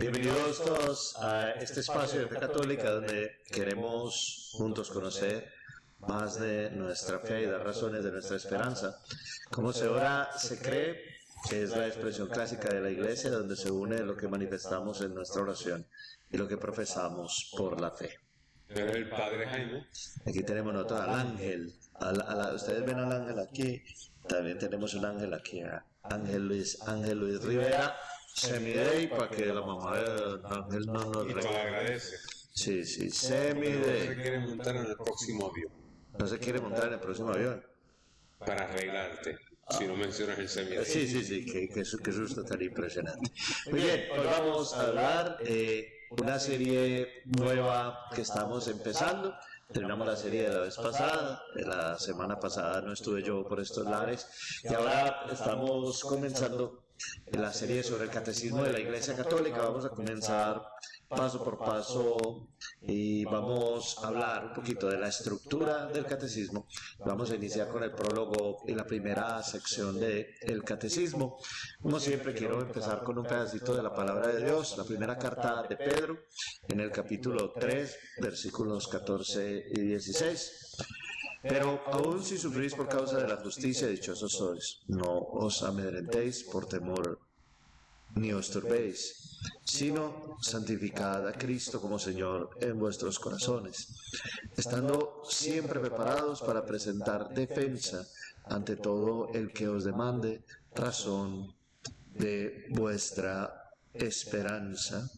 Bienvenidos todos a este espacio de Fe Católica donde queremos juntos conocer más de nuestra fe y dar razones de nuestra esperanza. Como se ora, se cree que es la expresión clásica de la iglesia donde se une lo que manifestamos en nuestra oración y lo que profesamos por la fe. Pero el padre Jaime. Aquí tenemos nosotros al ángel. ustedes ven al ángel aquí. También tenemos un ángel aquí. Ángel Luis, Ángel Luis Rivera. Semidey para que la mamá del ángel no nos Y te lo agradece. Sí, sí, No se Semidey. quiere montar en el próximo avión No se quiere montar en el próximo avión. para arreglarte. Si no mencionas el semi. Sí, sí, sí, qué, qué, su- qué susto tan impresionante. Muy bien, hoy vamos a hablar de una serie nueva que estamos empezando. Terminamos la serie de la vez pasada, de la semana pasada no estuve yo por estos lares y ahora estamos comenzando la serie sobre el catecismo de la Iglesia Católica. Vamos a comenzar paso por paso y vamos a hablar un poquito de la estructura del catecismo. Vamos a iniciar con el prólogo y la primera sección del el catecismo. Como siempre, quiero empezar con un pedacito de la palabra de Dios, la primera carta de Pedro, en el capítulo 3, versículos 14 y 16. Pero aún si sufrís por causa de la justicia, dichosos sois. No os amedrentéis por temor ni os turbéis, sino santificad a Cristo como Señor en vuestros corazones, estando siempre preparados para presentar defensa ante todo el que os demande razón de vuestra esperanza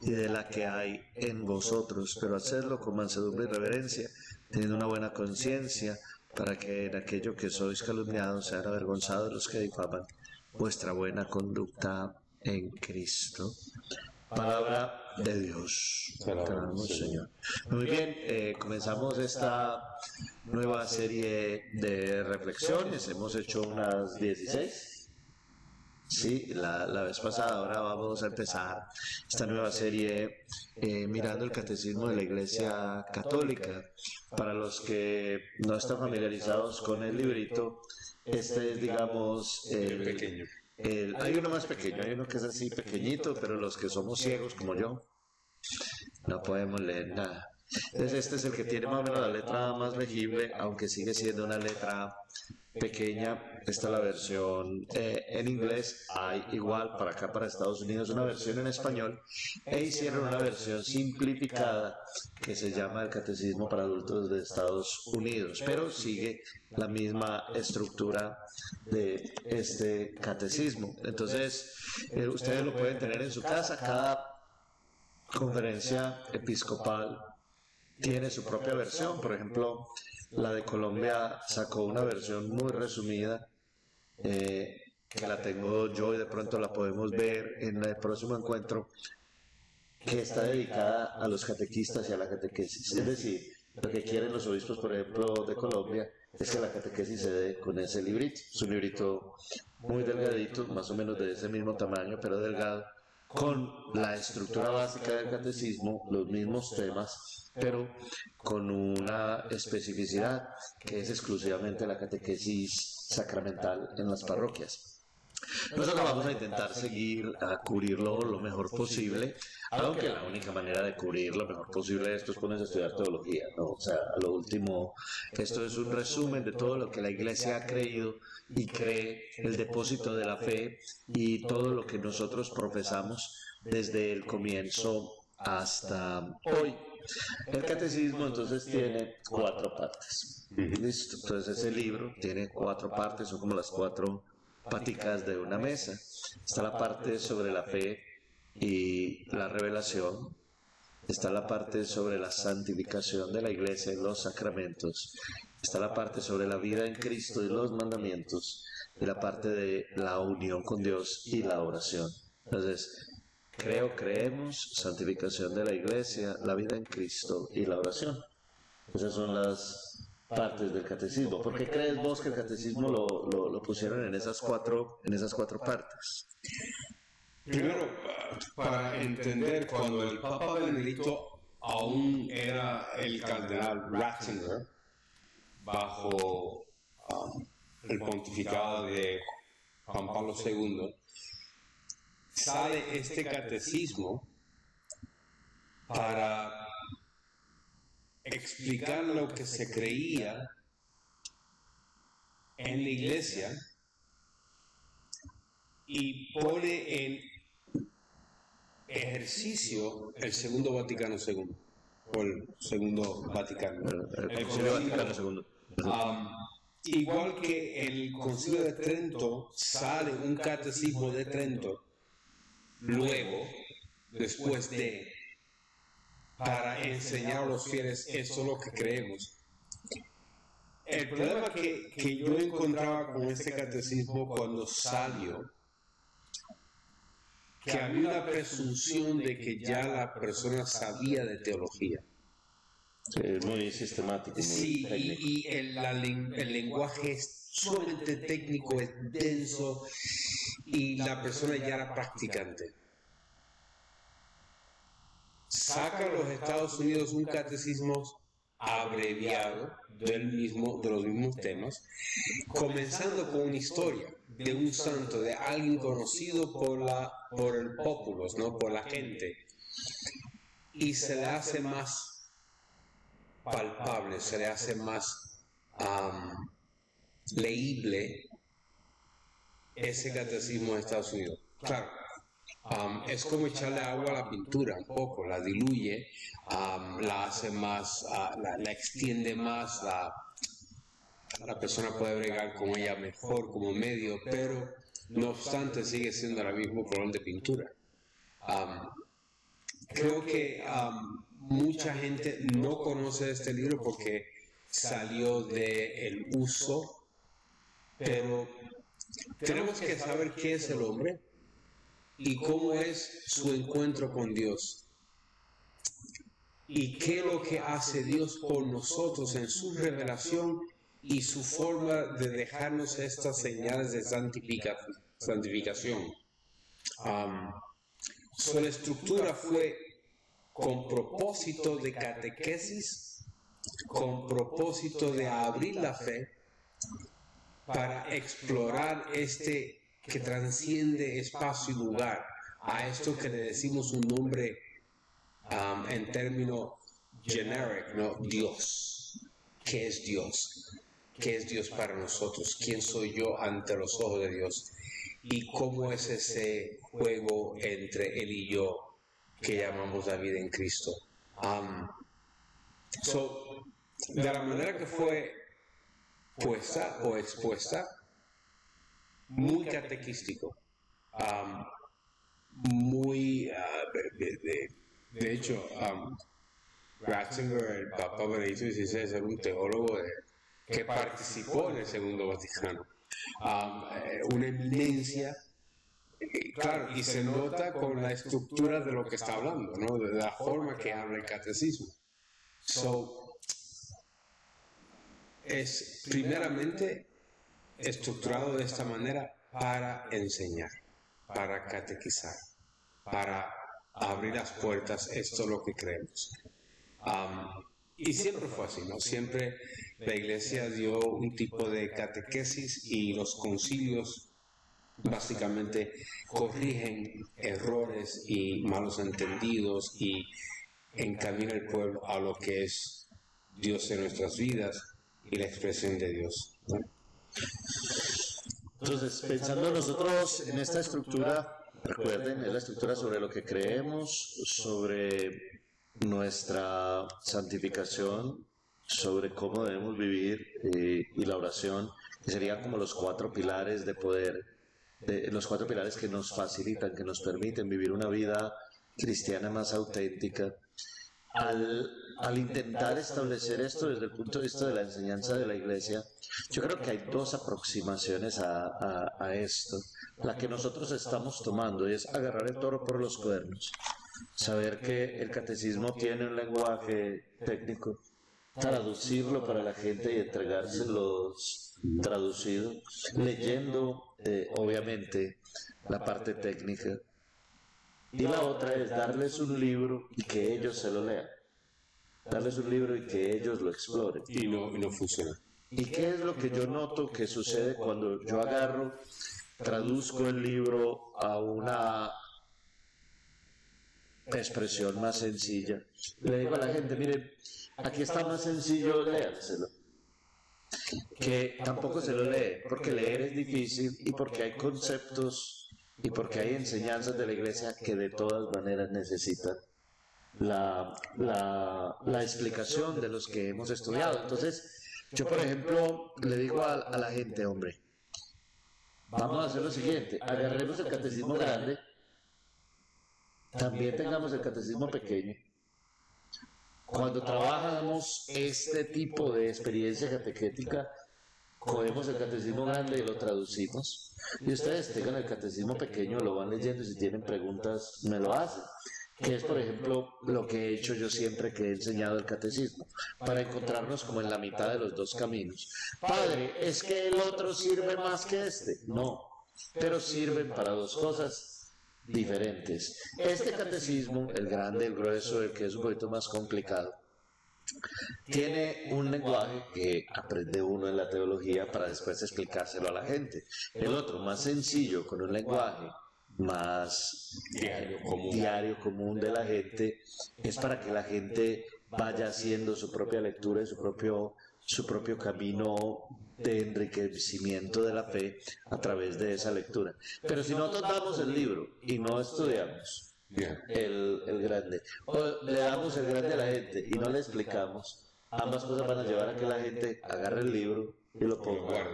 y de la que hay en vosotros, pero hacerlo con mansedumbre y reverencia, teniendo una buena conciencia, para que en aquello que sois calumniados sean avergonzados los que difaman vuestra buena conducta en Cristo. Palabra de Dios. Palabra. Señor. Muy bien, eh, comenzamos esta nueva serie de reflexiones. Hemos hecho unas 16. Sí, la, la vez pasada, ahora vamos a empezar esta nueva serie eh, mirando el catecismo de la Iglesia Católica. Para los que no están familiarizados con el librito, este es, digamos, El pequeño. el- hay uno más pequeño, hay uno que es así pequeñito, pero los que somos ciegos como yo, no podemos leer nada. Entonces este es el que tiene más o menos la letra más legible, aunque sigue siendo una letra pequeña. Esta es la versión eh, en inglés. Hay igual para acá, para Estados Unidos, una versión en español. E hicieron una versión simplificada que se llama el Catecismo para Adultos de Estados Unidos, pero sigue la misma estructura de este catecismo. Entonces, eh, ustedes lo pueden tener en su casa. Cada conferencia episcopal tiene su propia versión. Por ejemplo, la de Colombia sacó una versión muy resumida eh, que la tengo yo y de pronto la podemos ver en el próximo encuentro que está dedicada a los catequistas y a la catequesis. Es decir, lo que quieren los obispos, por ejemplo, de Colombia, es que la catequesis se dé con ese librito. Es un librito muy delgadito, más o menos de ese mismo tamaño, pero delgado, con la estructura básica del catecismo, los mismos temas, pero con una especificidad que es exclusivamente la catequesis sacramental en las parroquias. Nosotros vamos a intentar seguir a cubrirlo lo mejor posible, aunque la única manera de cubrir lo mejor posible esto es ponerse a estudiar teología, ¿no? O sea, lo último, esto es un resumen de todo lo que la iglesia ha creído y cree, el depósito de la fe y todo lo que nosotros profesamos desde el comienzo hasta hoy. El catecismo entonces tiene cuatro partes. Listo, entonces ese libro tiene cuatro partes, son como las cuatro paticas de una mesa. Está la parte sobre la fe y la revelación. Está la parte sobre la santificación de la iglesia y los sacramentos. Está la parte sobre la vida en Cristo y los mandamientos. Y la parte de la unión con Dios y la oración. Entonces, creo, creemos, santificación de la iglesia, la vida en Cristo y la oración. Esas son las partes del catecismo. ¿Por qué crees vos que el catecismo lo, lo- lo pusieron en esas cuatro, en esas cuatro partes? Primero, para entender cuando el Papa Benedicto aún era el cardenal Ratzinger, bajo um, el pontificado de Juan Pablo II, sale este catecismo para explicar lo que se creía en la iglesia y pone en ejercicio el segundo Vaticano II o el segundo Vaticano el Concilio Vaticano II Um, igual que el concilio de Trento sale un catecismo de Trento luego después de para enseñar a los fieles eso es lo que creemos el problema que, que yo encontraba con este catecismo cuando salió que había una presunción de que ya la persona sabía de teología. Es muy sistemático. Muy Sí, técnico. y, y el, la el lenguaje es sumamente técnico, es denso, y la persona ya era practicante. Saca a los Estados Unidos un catecismo abreviado del mismo, de los mismos temas, comenzando con una historia de un santo, de alguien conocido por, la, por el populus, ¿no? por la gente, y se le hace más palpable, se le hace más leíble ese catecismo de Estados Unidos. Claro, am, es como echarle agua a la pintura un poco, la diluye, am, la hace más, ah, la, la extiende más, la, la persona puede bregar con ella mejor como medio, pero no obstante sigue siendo el mismo color de pintura. Am, creo que mucha gente no conoce este libro porque salió del uso, pero tenemos que saber qué es el hombre y cómo es su encuentro con Dios. Y qué es lo que hace Dios por nosotros en su revelación y su forma de dejarnos estas señales de santifica- santificación. Am, su estructura fue con propósito de catequesis, con propósito de abrir la fe para explorar este que transciende espacio y lugar, a esto que le decimos un nombre um, en término generic, ¿no? Dios. ¿Qué es Dios? ¿Qué es Dios para nosotros? ¿Quién soy yo ante los ojos de Dios? ¿Y cómo es ese juego entre Él y yo que llamamos la vida en Cristo? Um, so, de la manera que fue puesta o expuesta, muy catequístico, muy, ah, de, hecho, um, Ratzinger, el Papa Benedicto XVI, era un teólogo que participó en el Segundo Vaticano, eh, una eminencia, eh, claro, y se nota con la estructura de lo que está hablando, ¿no? de la forma que habla el catecismo. So, es primeramente estructurado de esta manera para enseñar, para catequizar, para abrir las puertas, esto es lo que creemos. Am, y siempre fue así, ¿no? Siempre la iglesia dio un tipo de catequesis y los concilios básicamente corrigen errores y malos entendidos y encamina el pueblo a lo que es Dios en nuestras vidas y la expresión de Dios. Entonces, pensando nosotros en esta estructura, recuerden, es la estructura sobre lo que creemos, sobre nuestra santificación, sobre cómo debemos vivir eh, y la oración, que serían como los cuatro pilares de poder, de- los cuatro pilares que nos facilitan, que nos permiten vivir una vida cristiana más auténtica. Al, al intentar establecer esto desde el punto de vista de la enseñanza de la iglesia, yo creo que hay dos aproximaciones a, esto. La que nosotros estamos tomando es agarrar el toro por los cuernos, saber que el catecismo tiene un lenguaje técnico, traducirlo para la gente y entregárselos traducido, leyendo eh, obviamente la parte técnica. Y la otra es darles un libro y que ellos se lo lean. Darles un libro y que ellos lo exploren. Y no, y no funciona. ¿Y qué es lo que yo noto que sucede cuando yo agarro, traduzco el libro a una expresión más sencilla. Le digo a la gente, miren, aquí está más sencillo léanselo que tampoco se lo lee, porque leer es difícil y porque hay conceptos y porque hay enseñanzas de la iglesia que de todas maneras necesitan la, la, explicación de los que hemos estudiado. Entonces, yo por ejemplo le digo a, a la gente, hombre, vamos a hacer lo siguiente, agarremos el catecismo grande, también tengamos el catecismo pequeño cuando trabajamos este tipo de experiencia catequética, cogemos el catecismo grande y lo traducimos. Y ustedes tengan el catecismo pequeño, lo van leyendo y si tienen preguntas, me lo hacen. Que es, por ejemplo, lo que he hecho yo siempre que he enseñado el catecismo, para encontrarnos como en la mitad de los dos caminos. Padre, ¿es que el otro sirve más que este? No, pero sirven para dos cosas diferentes. Este catecismo, el grande, el grueso, el que es un poquito más complicado, tiene un lenguaje que aprende uno en la teología para después explicárselo a la gente. El otro, más sencillo, con un lenguaje más diario común, diario común de la gente, es para que la gente vaya haciendo su propia lectura y su propio, su propio camino de enriquecimiento de la fe a través de esa lectura. Pero si nosotros damos el libro y no estudiamos el, el grande, o le damos el grande a la gente y no le explicamos, ambas cosas van a llevar a que la gente agarre el libro y lo ponga,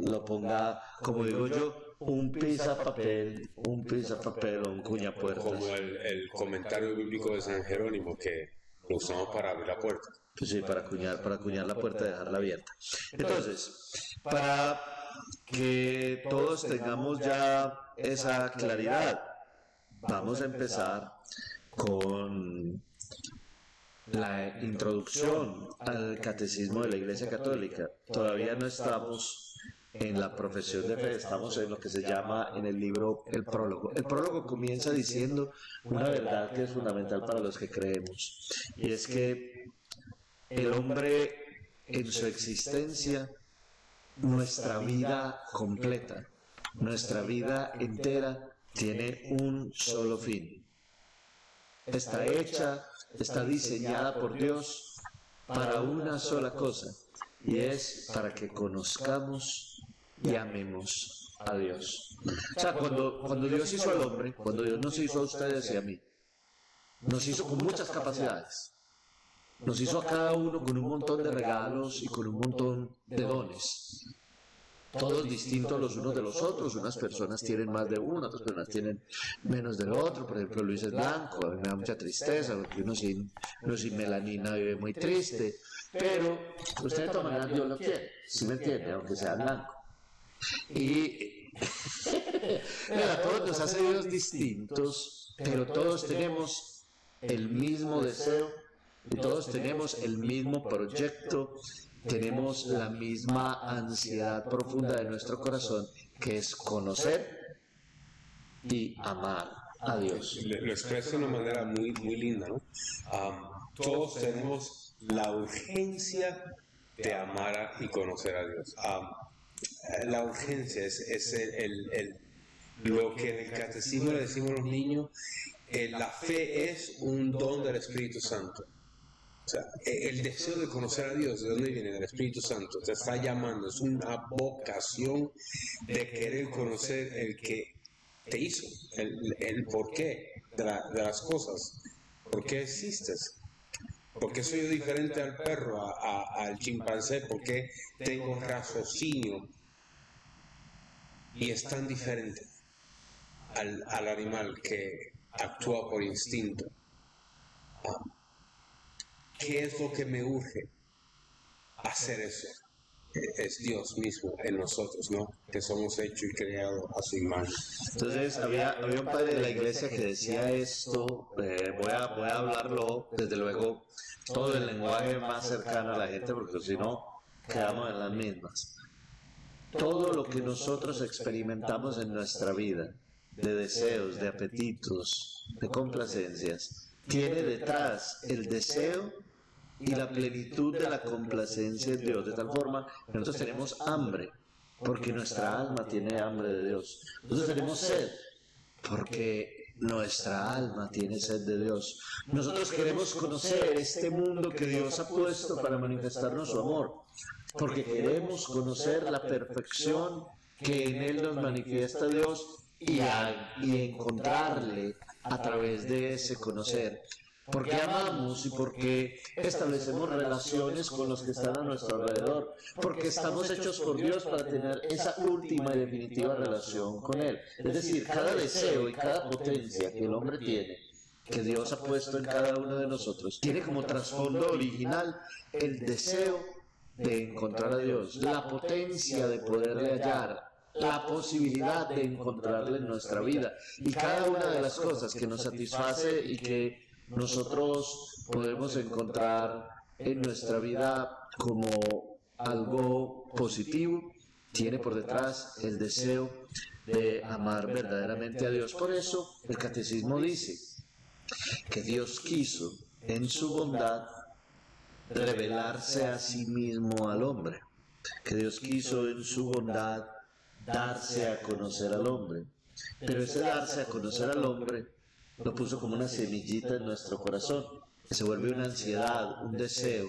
lo ponga como digo yo, un pisa papel, un pisa papel o un cuña puertas. Como el, el comentario bíblico de San Jerónimo que lo usamos para abrir la puerta. Pues sí, para acuñar, para acuñar la puerta y dejarla abierta. Entonces, para que todos tengamos ya esa claridad, vamos a empezar con la introducción al catecismo de la Iglesia Católica. Todavía no estamos en la profesión de fe, estamos en lo que se llama en el libro el prólogo. El prólogo comienza diciendo una verdad que es fundamental para los que creemos, y es que el hombre en su existencia, nuestra vida completa, nuestra vida entera tiene un solo fin. Está hecha, está diseñada por Dios para una sola cosa, y es para que conozcamos y amemos a Dios. O sea, cuando, cuando Dios hizo al hombre, cuando Dios nos hizo a ustedes y a mí, nos hizo con muchas capacidades nos hizo a cada uno con un montón de regalos y con un montón de dones. Todos distintos los unos de los otros. Unas personas tienen más de uno, otras personas tienen menos del otro. Por ejemplo, Luis es blanco, a mí me da mucha tristeza, porque uno sin, uno sin melanina vive muy triste. Pero usted de todas maneras Dios lo quiere, si me entiende, aunque sea blanco. Y a todos nos hace Dios distintos, pero todos tenemos el mismo deseo y todos tenemos el mismo proyecto, tenemos la misma ansiedad profunda de nuestro corazón, que es conocer y amar a Dios. Lo expreso de una manera muy, muy linda, ¿no? todos tenemos la urgencia de amar y conocer a Dios. La urgencia es, el, lo que en el catecismo le decimos a los niños, eh, la fe es un don del Espíritu Santo. O sea, e, el deseo de conocer a Dios, ¿de dónde viene? El Espíritu Santo. Te está llamando. Es una vocación de querer conocer el que te hizo, el, el porqué de, de, las cosas. ¿Por qué existes? ¿Por qué soy diferente al perro, al chimpancé? ¿Por qué tengo raciocinio? Y es tan diferente al, al animal que actúa por instinto. Ah, ¿Qué es lo que me urge? Hacer eso. Es Dios mismo en nosotros, ¿no? Que somos hechos y creados a su imagen. Entonces, había, había un padre de la iglesia que decía esto, eh, voy, a, voy a hablarlo, desde luego, todo el lenguaje más cercano a la gente, porque si no, quedamos en las mismas. Todo lo que nosotros experimentamos en nuestra vida, de deseos, de apetitos, de complacencias, tiene detrás el deseo y la plenitud de la complacencia de Dios, de tal forma nosotros tenemos hambre, porque nuestra alma tiene hambre de Dios. Nosotros tenemos sed, porque nuestra alma tiene sed de Dios. Nosotros queremos conocer este mundo que Dios ha puesto para manifestarnos su amor, porque queremos conocer la perfección que en Él nos manifiesta Dios y, y encontrarle a través de ese conocer porque amamos y porque establecemos relaciones con los que están a nuestro alrededor, porque estamos hechos por Dios para tener esa última y definitiva relación con Él. Es decir, cada deseo y cada potencia que el hombre tiene, que Dios ha puesto en cada uno de nosotros, tiene como trasfondo original el deseo de encontrar a Dios, la potencia de poderle hallar, la posibilidad de encontrarle en nuestra vida. Y cada una de las cosas que nos satisface y que nosotros podemos encontrar en nuestra vida como algo positivo, tiene por detrás el deseo de amar verdaderamente a Dios. Por eso el catecismo dice que Dios quiso en su bondad revelarse a sí mismo al hombre, que Dios quiso en su bondad darse a conocer al hombre. Pero ese darse a conocer al hombre lo puso como una semillita en nuestro corazón, que se vuelve una ansiedad, un deseo,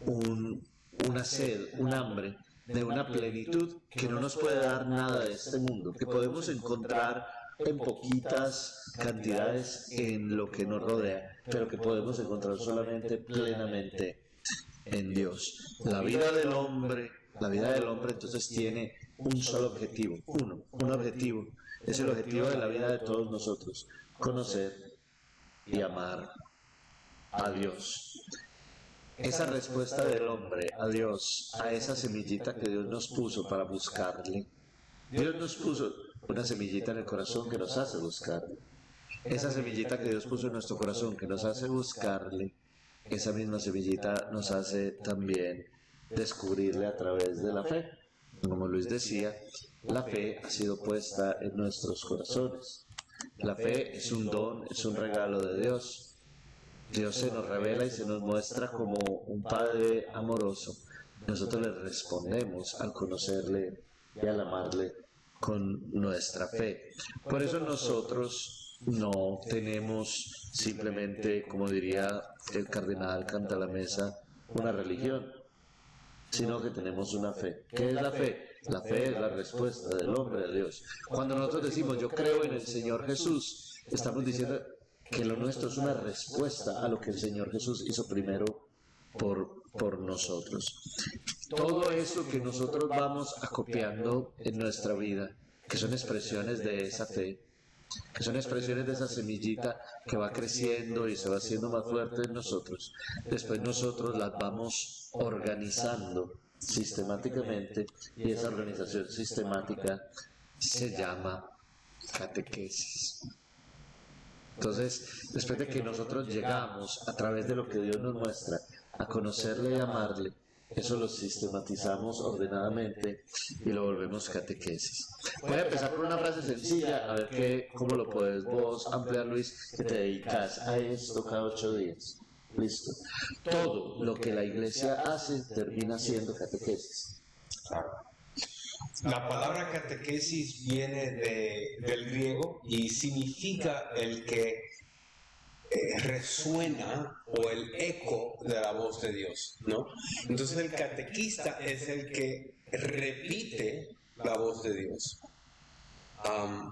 un, una sed, un hambre de una plenitud que no nos puede dar nada de este mundo, que podemos encontrar en poquitas cantidades en lo que nos rodea, pero que podemos encontrar solamente plenamente en Dios. La vida del hombre, la vida del hombre entonces tiene un solo objetivo, uno, un objetivo, es el objetivo de la vida de todos nosotros, conocer y amar a Dios. Esa respuesta del hombre a Dios, a esa semillita que Dios nos puso para buscarle, Dios nos puso una semillita en el corazón que nos hace buscarle. Esa semillita que Dios puso en nuestro corazón que nos hace buscarle, esa misma semillita nos hace también descubrirle a través de la fe. Como Luis decía, la fe ha sido puesta en nuestros corazones. La fe es un don, es un regalo de Dios. Dios se nos revela y se nos muestra como un Padre amoroso. Nosotros le respondemos al conocerle y al amarle con nuestra fe. Por eso nosotros no tenemos simplemente, como diría el cardenal Canta la Mesa, una religión, sino que tenemos una fe. ¿Qué es la fe? La fe es la respuesta del hombre a Dios. Cuando nosotros decimos yo creo en el Señor Jesús, estamos diciendo que lo nuestro es una respuesta a lo que el Señor Jesús hizo primero por, por nosotros. Todo eso que nosotros vamos acopiando en nuestra vida, que son expresiones de esa fe, que son expresiones de esa semillita que va creciendo y se va haciendo más fuerte en nosotros. Después nosotros las vamos organizando sistemáticamente y esa organización sistemática se llama catequesis. Entonces, después de que nosotros llegamos a través de lo que Dios nos muestra a conocerle y amarle, eso lo sistematizamos ordenadamente y lo volvemos catequesis. Voy a empezar por una frase sencilla, a ver qué, cómo lo puedes vos ampliar, Luis, que te dedicas a esto cada ocho días. Listo. Todo lo que la iglesia hace termina siendo catequesis. La palabra catequesis viene de, del griego y significa el que eh, resuena o el eco de la voz de Dios, ¿no? Entonces el catequista es el que repite la voz de Dios.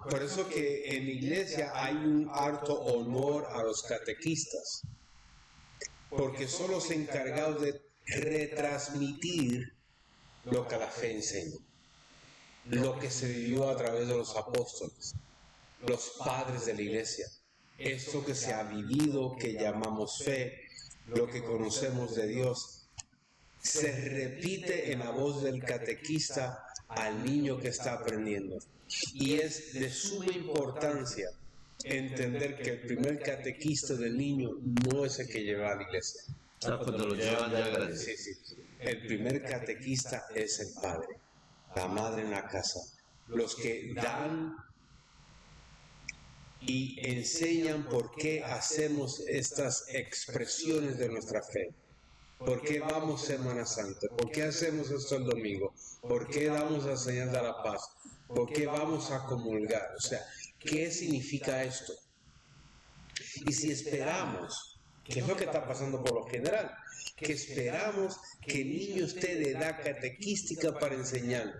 por eso que en la iglesia hay un harto honor a los catequistas porque son los encargados de retransmitir lo que la fe enseña, lo que se vivió a través de los apóstoles, los padres de la iglesia, esto que se ha vivido, que llamamos fe, lo que conocemos de Dios, se repite en la voz del catequista al niño que está aprendiendo. Y es de suma importancia entender que el primer catequista del niño no es el que lleva a la iglesia. cuando lo llevan ya Sí, sí. El primer catequista es el padre, la madre en la casa, los que dan y enseñan por qué hacemos estas expresiones de nuestra fe. ¿Por qué vamos Semana Santa? ¿Por qué hacemos esto el domingo? ¿Por qué damos la señal de la paz? ¿Por qué vamos a comulgar? O sea, ¿qué significa esto? Y si esperamos, que es lo que está pasando por lo general, que esperamos que el niño esté de edad catequística para enseñar.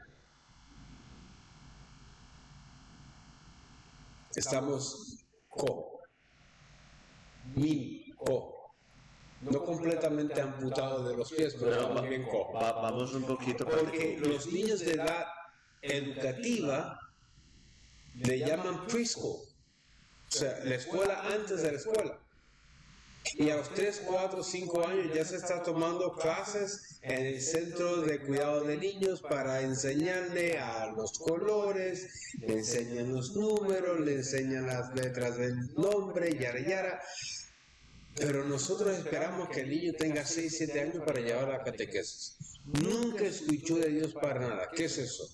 Estamos co, mini, co, no completamente amputados de los pies, pero estamos bien co. Va- vamos un poquito. Porque los niños de edad educativa le llaman preschool, o sea, la escuela antes de la escuela. Y a los 3, 4, 5 años ya se está tomando clases en el centro de cuidado de niños para enseñarle a los colores, le enseñan los números, le enseñan las letras del nombre, yara yara. Pero nosotros esperamos que el niño tenga 6, 7 años para llevar la catequesis. Nunca escuchó de Dios para nada. ¿Qué es eso?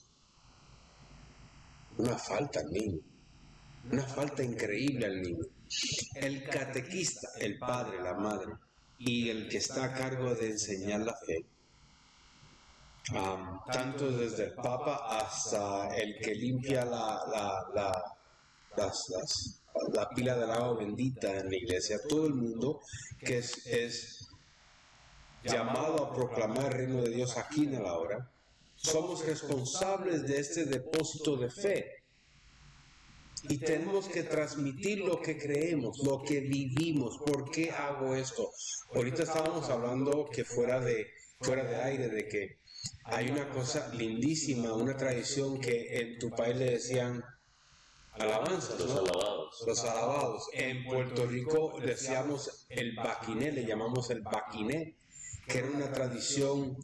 Una falta al niño. Una falta increíble al niño. El catequista, el padre, la madre, y el que está a cargo de enseñar la fe, am, tanto desde el Papa hasta el que limpia la, la, la, la pila del agua bendita en la iglesia, todo el mundo que es, es llamado a proclamar el reino de Dios aquí en la hora, somos responsables de este depósito de fe. Y tenemos que transmitir lo que creemos, lo que vivimos. ¿Por qué hago esto? Ahorita estábamos hablando que fuera de, fuera de aire, de que hay una cosa lindísima, una tradición que en tu país le decían alabanzas, Los ¿no? alabados. Los alabados. En Puerto Rico decíamos el baquiné, le llamamos el baquiné, que era una tradición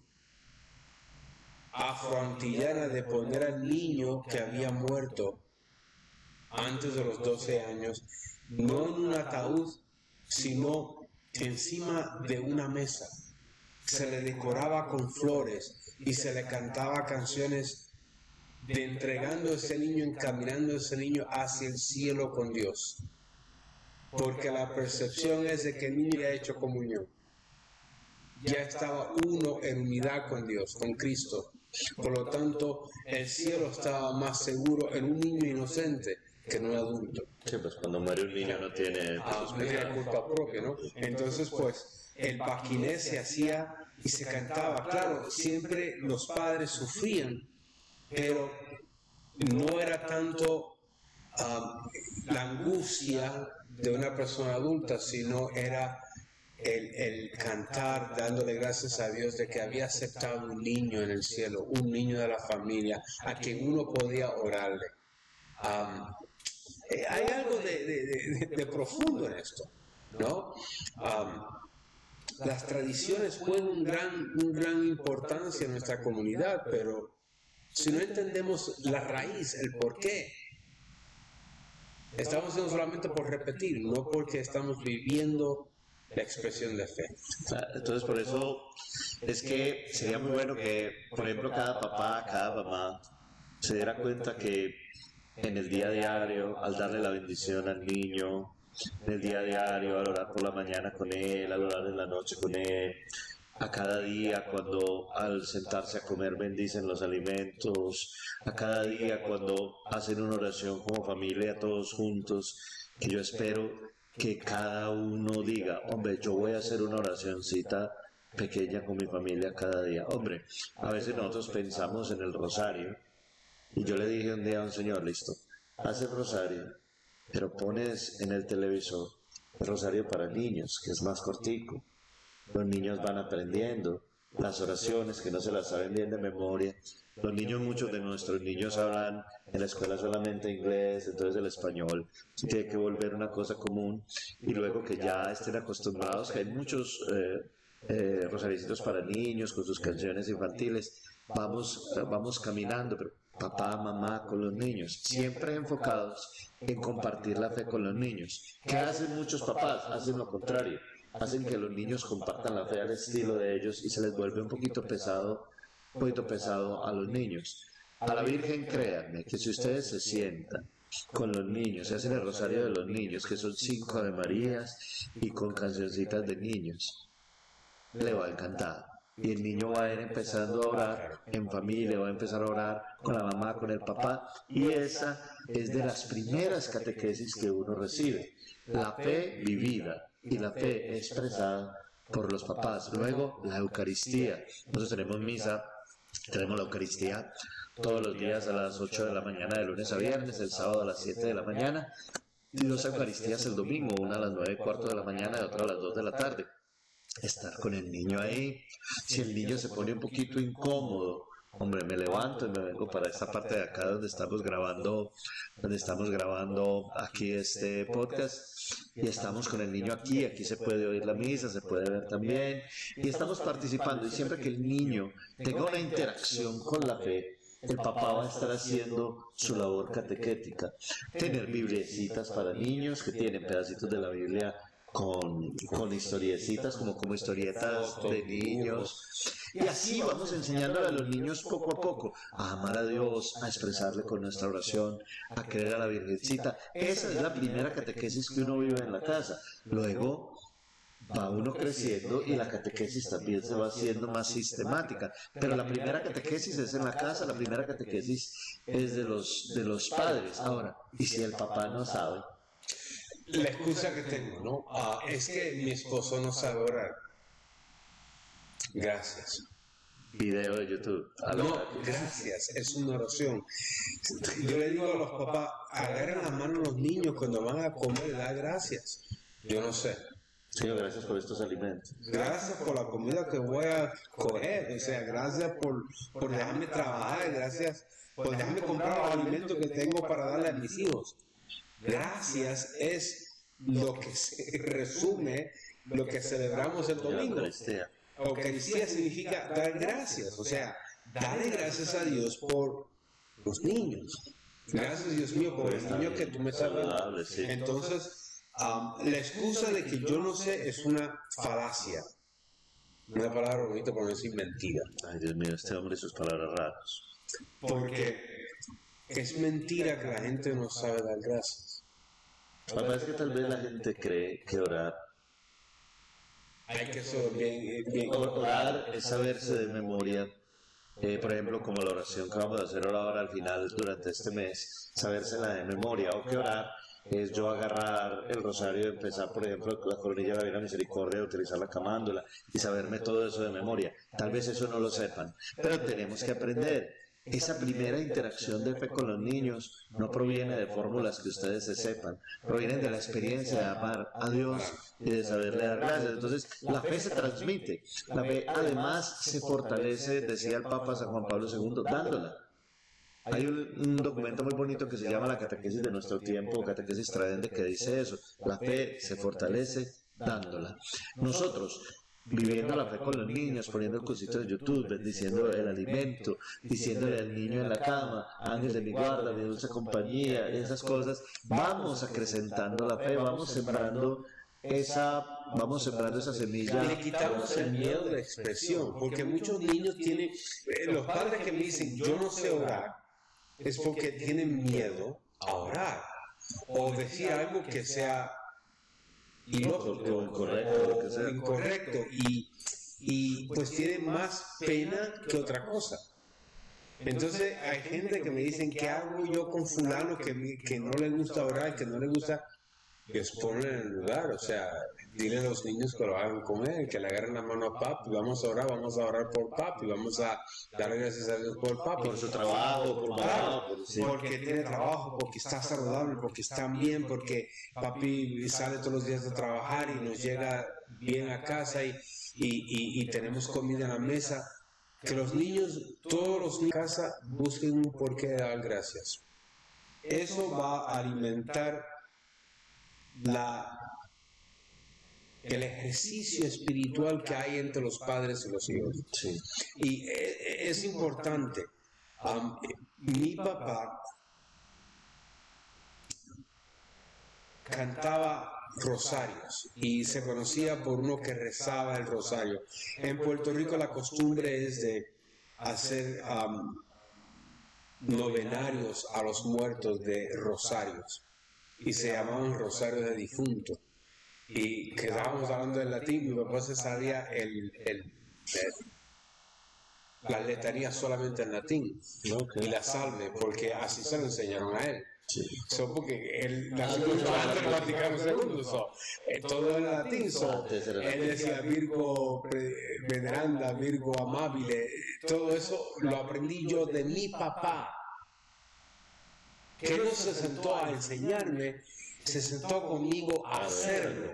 afroantillana de poner al niño que había muerto antes de los 12 años, no en un ataúd, sino encima de una mesa. Se le decoraba con flores y se le cantaba canciones de entregando a ese niño, encaminando a ese niño hacia el cielo con Dios. Porque la percepción es de que el niño ya ha hecho comunión. Ya estaba uno en unidad con Dios, con Cristo. Por lo tanto, el cielo estaba más seguro en un niño inocente que en un adulto. Sí, pues cuando muere un niño no tiene Ah, sus no tiene pecados. culpa propia, ¿no? Entonces, pues, el paquiné se hacía y se cantaba. Claro, siempre los padres sufrían, pero no era tanto ah, la angustia de una persona adulta, sino era el, el cantar dándole gracias a Dios de que había aceptado un niño en el cielo, un niño de la familia, a quien uno podía orarle. Am, eh, hay algo de, de- de- de profundo en esto, ¿no? Am, las tradiciones juegan un gran, un gran importancia en nuestra comunidad, pero si no entendemos la raíz, el por qué, estamos haciendo solamente por repetir, no porque estamos viviendo la expresión de fe. Ah, Entonces, por eso es que sería muy bueno que, por ejemplo, cada papá, cada mamá se diera cuenta que en el día diario, al darle la bendición al niño, en el día diario, al orar por la mañana con él, al orar en la noche con él, a cada día cuando al sentarse a comer bendicen los alimentos, a cada día cuando hacen una oración como familia todos juntos, que yo espero que cada uno diga, hombre, yo voy a hacer una oracioncita pequeña con mi familia cada día. Hombre, a veces nosotros pensamos en el rosario y yo le dije un día a un señor, listo, haz el rosario, pero pones en el televisor el rosario para niños, que es más cortico. Los niños van aprendiendo las oraciones que no se las saben bien de memoria. Los niños, muchos de nuestros niños hablan en la escuela solamente inglés, entonces el español tiene que volver una cosa común y luego que ya estén acostumbrados, que hay muchos eh, eh, rosaricitos para niños con sus canciones infantiles, vamos, vamos caminando, pero papá, mamá con los niños, siempre enfocados en compartir la fe con los niños. ¿Qué hacen muchos papás? Hacen lo contrario hacen que los niños compartan la fe al estilo de ellos y se les vuelve un poquito pesado, un poquito pesado a los niños. A la Virgen, créanme, que si ustedes se sientan con los niños, se hacen el rosario de los niños, que son cinco de Marías y con cancioncitas de niños, le va a encantar. Y el niño va a ir empezando a orar en familia, va a empezar a orar con la mamá, con el papá, y esa es de las primeras catequesis que uno recibe. La fe vivida y la fe expresada por los papás. Luego, la Eucaristía. Nosotros tenemos misa, tenemos la Eucaristía todos los días a las 8 de la mañana, de lunes a viernes, el sábado a las 7 de la mañana, y dos Eucaristías el domingo, una a las 9 y cuarto de la mañana y otra a las 2 de la tarde. Estar con el niño ahí. Si el niño se pone un poquito incómodo, hombre, me levanto y me vengo para esta parte de acá donde estamos grabando, donde estamos grabando aquí este podcast y estamos con el niño aquí, aquí se puede oír la misa, se puede ver también y estamos participando y siempre que el niño tenga una interacción con la fe, el papá va a estar haciendo su labor catequética. Tener bibliecitas para niños que tienen pedacitos de la Biblia con, con historiecitas, como, como historietas de niños. Y así vamos enseñándole a los niños poco a poco a amar a Dios, a expresarle con nuestra oración, a creer a la Virgencita. Esa es la primera catequesis que uno vive en la casa. Luego va uno creciendo y la catequesis también se va haciendo más sistemática. Pero la primera catequesis es en la casa, la primera catequesis es de los, de los padres. Ahora, ¿y si el papá no sabe? La excusa que tengo, ¿no? Ah, es que mi esposo no sabe orar. Gracias. Video de YouTube. No, gracias, es una oración. Yo le digo a los papás, agarren la mano a los niños cuando van a comer, da gracias. Yo no sé. Señor, gracias por estos alimentos. Gracias por la comida que voy a coger. O sea, gracias por, por dejarme trabajar. Gracias por dejarme comprar los alimentos que tengo para darle a mis hijos. Gracias es lo que se resume lo que celebramos el domingo. Eucaristía significa dar gracias. O sea, darle gracias a Dios por los niños. Gracias, Dios mío, por el niño que tú me estás dando. Entonces, la excusa de que yo no sé es una falacia. Una palabra bonita por no decir mentira. Ay, Dios mío, este hombre y sus palabras raras. Porque es mentira que la gente no sabe dar gracias. Me parece que tal vez la gente cree que orar. Hay que bien, bien. Orar es saberse de memoria. Eh, por ejemplo, como la oración que vamos a hacer ahora al final durante este mes, sabérsela de memoria. O que orar es yo agarrar el rosario y empezar, por ejemplo, la coronilla de la Divina Misericordia, utilizar la camándola y saberme todo eso de memoria. Tal vez eso no lo sepan, pero tenemos que aprender. Esa primera interacción de fe con los niños no proviene de fórmulas que ustedes se sepan, proviene de la experiencia de amar a Dios y de saberle dar gracias. Entonces, la fe se transmite. La fe además se fortalece, decía el Papa San Juan Pablo II, dándola. Hay un, documento muy bonito que se llama La Catequesis de nuestro tiempo, Catequesis Tradende, que dice eso. La fe se fortalece dándola. Nosotros, viviendo la fe con los niños, poniendo el cosito de YouTube, bendiciendo el alimento, diciéndole al niño en la cama, ángel de mi guarda, mi dulce compañía, esas cosas, vamos acrecentando la fe, vamos sembrando esa, vamos sembrando esa semilla. Le quitamos el miedo de expresión, porque muchos niños tienen, eh, los padres que me dicen, yo no sé orar, es porque tienen miedo a orar o decir algo que sea ilógico, incorrecto, incorrecto y, y pues tienen más pena que otra cosa. Entonces hay gente que me dicen, ¿qué hago yo con fulano que, que no le gusta orar, que no le gusta? Y ponen en el lugar, o sea, dile a los niños que lo hagan comer, que le agarren la mano a papi, vamos a orar, vamos a orar por papi, vamos a darle gracias a Dios por papi. Por su trabajo, por claro, porque tiene trabajo, porque está saludable, porque está bien, porque papi sale todos los días de trabajar y nos llega bien a casa y, y, y, tenemos comida en la mesa. Que los niños, todos los niños en casa, busquen un porqué de dar gracias. Eso va a alimentar la el ejercicio espiritual que hay entre los padres y los hijos. Y eh, es importante. mi papá cantaba rosarios y se conocía por uno que rezaba el rosario. En Puerto Rico la costumbre es de hacer novenarios a los muertos de rosarios y se llamaban rosarios de difunto. Y quedábamos hablando en latín, mi papá se sabía el, el, la letaría solamente en latín y la salve, porque así se lo enseñaron a él. So, porque él nació mucho antes del Vaticano II, so, eh, todo en latín. So, él decía Virgo veneranda, Virgo amable, todo eso lo aprendí yo de mi papá, que no se sentó a enseñarme, se sentó conmigo a hacerlo.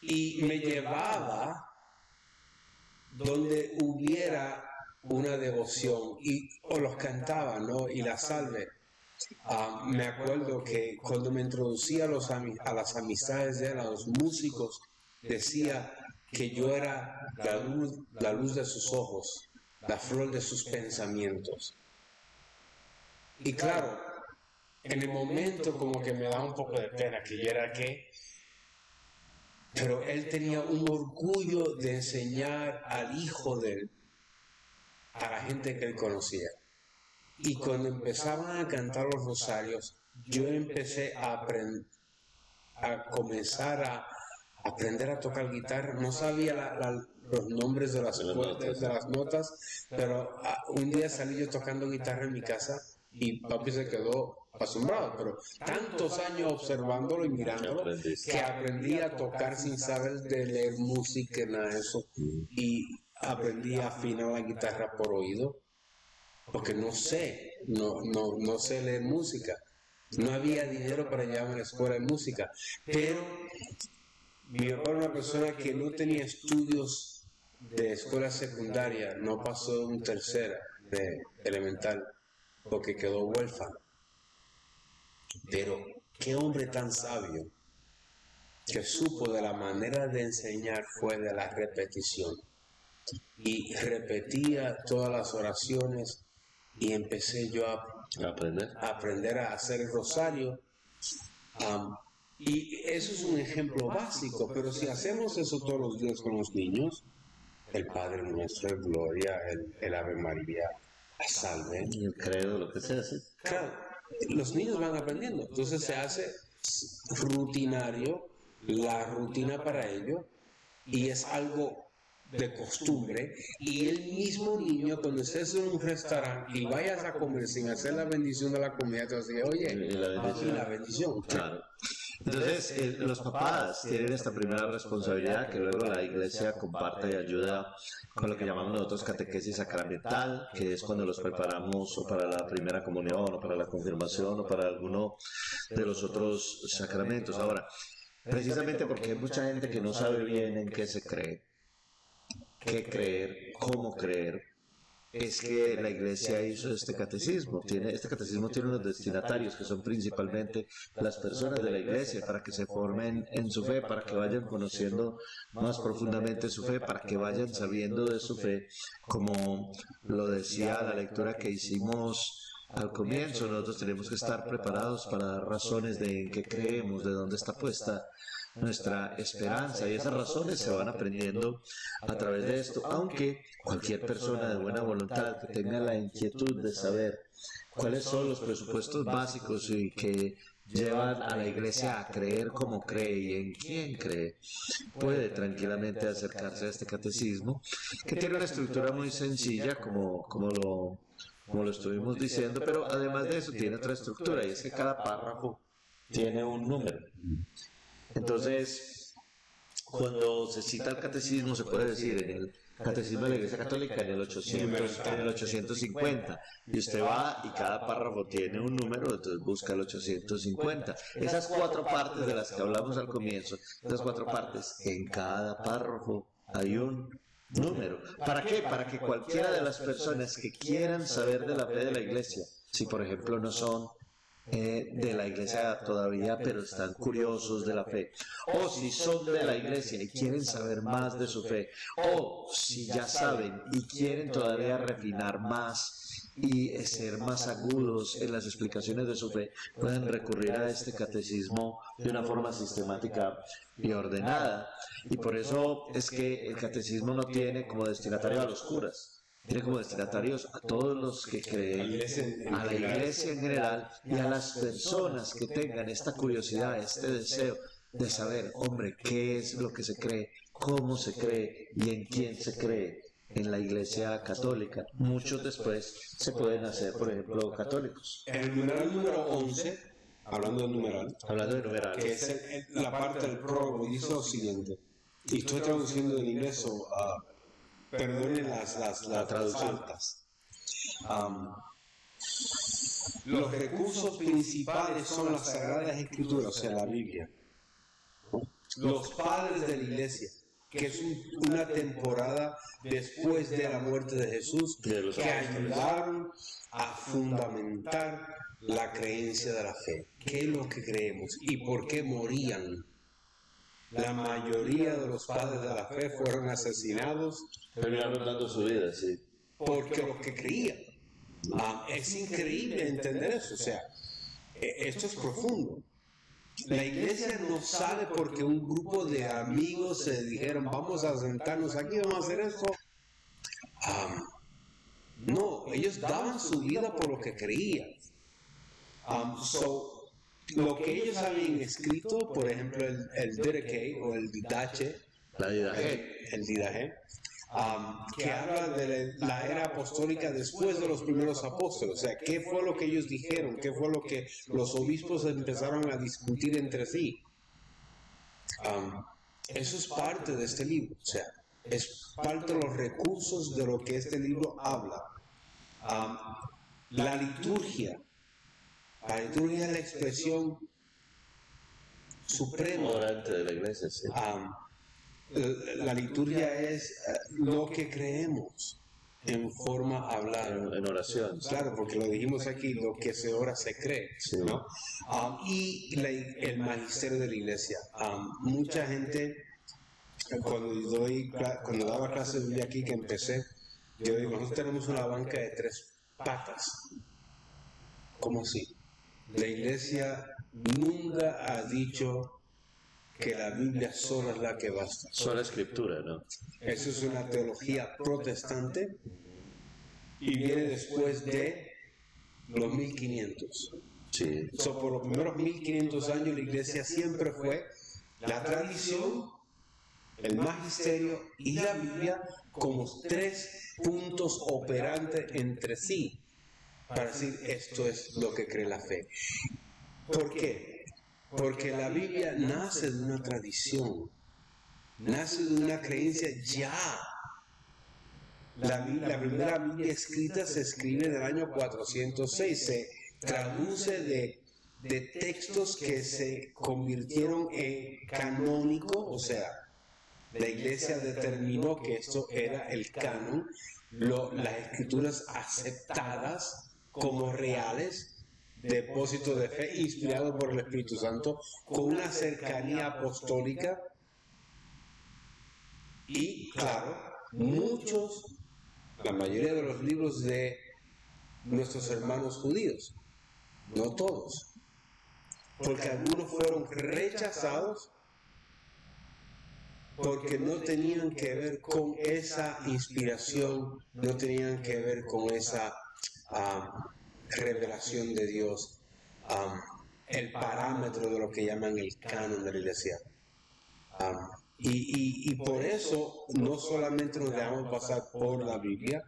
Y me llevaba donde hubiera una devoción y o los cantaba, ¿no? Y la salve. Ah, me acuerdo que cuando me introducía a, los, a las amistades de él, a los músicos, decía que yo era la luz, la luz de sus ojos, la flor de sus pensamientos. Y claro, en el momento como que me da un poco de pena que yo era que, pero él tenía un orgullo de enseñar al hijo de él a la gente que él conocía. Y cuando empezaban a cantar los rosarios, yo empecé a, aprender a comenzar a aprender a tocar guitarra. No sabía los nombres de las, de las notas, pero ah, un día salí yo tocando guitarra en mi casa y papi se quedó asombrado, pero tantos años observándolo y mirándolo que aprendí a tocar sin saber de leer música y nada de eso. Y aprendí a afinar la guitarra por oído, porque no sé, no, no, no sé leer música. No había dinero para llevarme a la escuela de música, pero mi papá era una persona que no tenía estudios de escuela secundaria, no pasó un tercera de elemental, porque quedó huérfano. Pero qué hombre tan sabio que supo de la manera de enseñar fue de la repetición y repetía todas las oraciones y empecé yo a, aprender. a, aprender a hacer el rosario. y eso es un ejemplo básico, pero si hacemos eso todos los días con los niños, el Padre Nuestro, el Gloria, el, Ave María, Salve. El credo, lo que sea, Claro, los niños van aprendiendo. Entonces se hace rutinario, la rutina para ello, y es algo de costumbre. Y el mismo niño cuando estés en un restaurante y vayas a comer sin hacer la bendición de la comida te va a decir oye la bendición, claro entonces eh, los papás tienen esta primera responsabilidad que luego la iglesia comparta y ayuda con lo que llamamos nosotros catequesis sacramental que es cuando los preparamos o para la primera comunión o para la confirmación o para alguno de los otros sacramentos. Ahora precisamente porque hay mucha gente que no sabe bien en qué se cree qué creer, cómo creer, es que la iglesia hizo este catecismo. Tiene, este catecismo tiene unos destinatarios que son principalmente las personas de la iglesia para que se formen en su fe, para que vayan conociendo más profundamente su fe, para que vayan sabiendo de su fe, como lo decía la lectura que hicimos al comienzo. Nosotros tenemos que estar preparados para dar razones de en qué creemos, de dónde está puesta nuestra esperanza y esas razones se van aprendiendo a través de esto, aunque cualquier persona de buena voluntad que tenga la inquietud de saber cuáles son los presupuestos básicos y que llevan a la iglesia a creer como cree y en quién cree, puede tranquilamente acercarse a este catecismo, que tiene una estructura muy sencilla, como, como, lo, como lo estuvimos diciendo, pero además de eso tiene otra estructura, y es que cada párrafo tiene un número. Entonces, cuando se cita el catecismo, se puede decir en el Catecismo de la Iglesia Católica en el, 800, en el 850 y usted va y cada párrafo tiene un número, entonces busca el 850. Esas cuatro partes de las que hablamos al comienzo, esas cuatro partes, en cada párrafo hay un número. ¿Para qué? Para que cualquiera de las personas que quieran saber de la fe de la Iglesia, si por ejemplo no son eh, de la iglesia todavía, pero están curiosos de la fe. O si son de la iglesia y quieren saber más de su fe. O si ya saben y quieren todavía refinar más y ser más agudos en las explicaciones de su fe, pueden recurrir a este catecismo de una forma sistemática y ordenada. Y por eso es que el catecismo no tiene como destinatario a los curas tiene como destinatarios a todos los que creen, a la iglesia en general y a las personas que tengan esta curiosidad, este deseo de saber, hombre, qué es lo que se cree, cómo se cree y en quién se cree. en la iglesia católica. Muchos después se pueden hacer, por ejemplo, católicos. En el numeral número 11, hablando del numeral, Hablando de numeral. que es el- el- la parte del prólogo, dice lo siguiente, y estoy traduciendo en inglés, o, ah, perdonen las, las, las faltas. Am, los recursos principales son las Sagradas Escrituras, o sea, la Biblia. Los padres de la iglesia, que es un- una temporada después de la muerte de Jesús, que ayudaron a fundamentar la creencia de la fe. ¿Qué es lo que creemos y por qué morían? La mayoría de los padres de la fe fueron asesinados Terminaron dando su vida, sí. porque lo que creían. Ah, es increíble entender eso, o sea, e- esto es profundo. La iglesia no sabe porque un grupo de amigos se dijeron, vamos a sentarnos aquí, vamos a hacer esto. Ah, no, ellos daban su vida por lo que creían. Um, so, lo que ellos habían escrito, por ejemplo, el, el Didache o el Didache, La vida. el, Didache, um, que habla de la, la era apostólica después de los primeros apóstoles. O sea, ¿qué fue lo que ellos dijeron? ¿Qué fue lo que los obispos empezaron a discutir entre sí? Um, eso es parte de este libro. O sea, es parte de los recursos de lo que este libro habla. Um, la liturgia. La liturgia es la expresión suprema Orante de la iglesia, sí. Am, la la liturgia es eh, lo que creemos en forma hablada. En, en oración. Claro, porque lo dijimos aquí, lo que se ora se cree, Sí. ¿no? Am, y la- el magisterio de la iglesia. Am, mucha gente, cuando, doy, cuando daba clases de aquí que empecé, yo digo, nosotros tenemos una banca de tres patas. ¿Cómo así? La iglesia nunca ha dicho que la Biblia sola es la que basta. Sola escritura, ¿no? Eso es una teología protestante y viene después de los 1500. Sí. So, por los primeros 1500 años la iglesia siempre fue la tradición, el magisterio y la Biblia como tres puntos operantes entre sí para decir esto es lo que cree la fe. ¿Por qué? Porque la Biblia nace de una tradición, nace de una creencia ya. La, primera Biblia escrita se escribe en el año 406, se traduce de, de textos que se convirtieron en canónico, o sea, la iglesia determinó que esto era el canon, lo- las escrituras aceptadas como reales, depósito de fe inspirado por el Espíritu Santo, con una cercanía apostólica. Y, claro, muchos, la mayoría de los libros de nuestros hermanos judíos, no todos, porque algunos fueron rechazados porque no tenían que ver con esa inspiración, no tenían que ver con esa revelación de Dios, el parámetro de lo que llaman el canon de la iglesia. Y, y- y por eso no solamente nos dejamos pasar por la Biblia,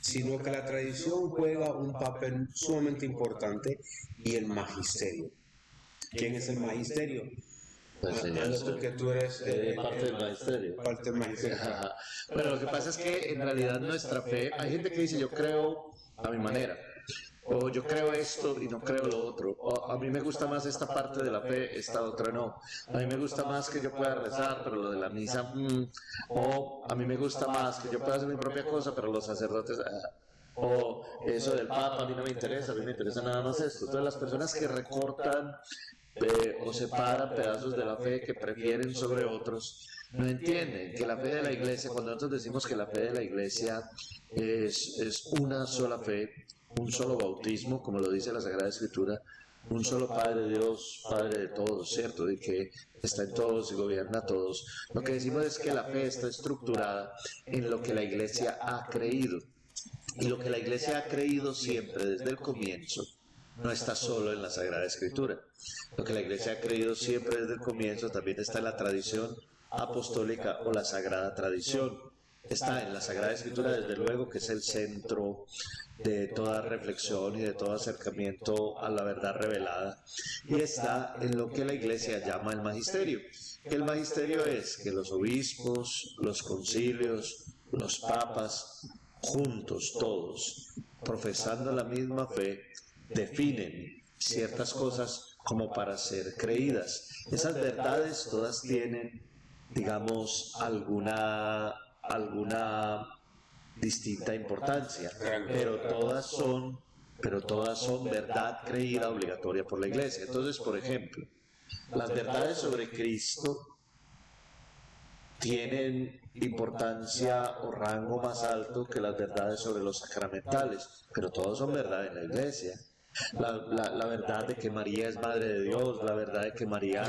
sino que la tradición juega un papel sumamente importante y el magisterio. ¿Quién es el magisterio? Pues, señor, tú que tú eres eh, eh, parte del magisterio. parte del magisterio. Ajá. Pero lo que pasa es que en realidad nuestra fe, hay gente que dice yo creo a mi manera, o yo creo esto y no creo lo otro, o a mí me gusta más esta parte de la fe, esta otra no, a mí me gusta más que yo pueda rezar, pero lo de la misa, mm, o a mí me gusta más que yo pueda hacer mi propia cosa, pero los sacerdotes... ah, o eso del Papa, a mí no me interesa, a mí me interesa nada más esto. Entonces las personas que recortan o separan pedazos de la fe que prefieren sobre otros, no entienden que la fe de la iglesia, cuando nosotros decimos que la fe de la iglesia es, es una sola fe, un solo bautismo, como lo dice la Sagrada Escritura, un solo Padre Dios, Padre de todos, ¿cierto? Y que está en todos y gobierna a todos. Lo que decimos es que la fe está estructurada en lo que la iglesia ha creído. Y lo que la iglesia ha creído siempre desde el comienzo no está solo en la Sagrada Escritura. Lo que la iglesia ha creído siempre desde el comienzo también está en la tradición apostólica o la sagrada tradición. está en la Sagrada Escritura, desde luego, que es el centro de toda reflexión y de todo acercamiento a la verdad revelada, y está en lo que la Iglesia llama el magisterio. El magisterio es que los obispos, los concilios, los papas, juntos todos, profesando la misma fe, definen ciertas cosas como para ser creídas. Esas verdades todas tienen, digamos, alguna, alguna distinta importancia, pero todas son, pero todas son verdad creída obligatoria por la Iglesia. Entonces, por ejemplo, las verdades sobre Cristo tienen importancia o rango más alto que las verdades sobre los sacramentales, pero todos son verdad en la iglesia. La, la, verdad de que María es madre de Dios, la verdad de que María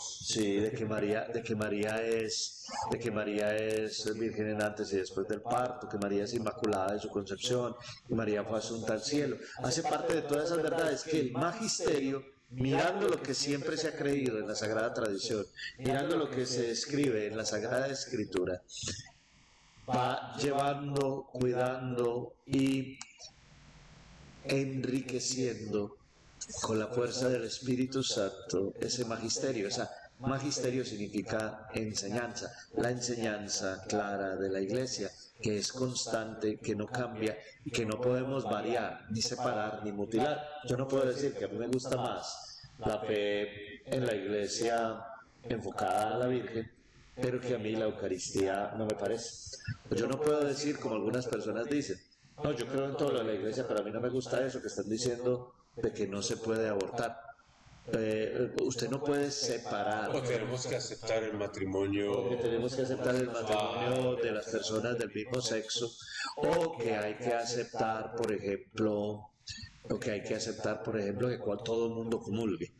sí, de que María, de que María es, de que María es virgen antes y después del parto, que María es inmaculada de su concepción, y María fue asunta al cielo. Hace parte de todas esas verdades que el magisterio mirando lo que siempre se ha creído en la Sagrada Tradición, mirando lo que se escribe en la Sagrada Escritura, va llevando, cuidando y enriqueciendo con la fuerza del Espíritu Santo ese magisterio. Esa magisterio significa enseñanza, la enseñanza clara de la Iglesia, que es constante, que no cambia que no podemos variar, ni separar, ni mutilar. Yo no puedo decir que a mí me gusta más la fe en la Iglesia enfocada a la Virgen, pero que a mí la Eucaristía no me parece. Yo no puedo decir, como algunas personas dicen, no, yo creo en todo lo de la iglesia, pero a mí no me gusta eso que están diciendo de que no se puede abortar. Eh, usted no puede separar. O tenemos que aceptar el matrimonio. que tenemos que aceptar el matrimonio de las personas del mismo sexo. O que hay que aceptar, por ejemplo, o que hay que aceptar, por ejemplo, que todo el mundo comulgue.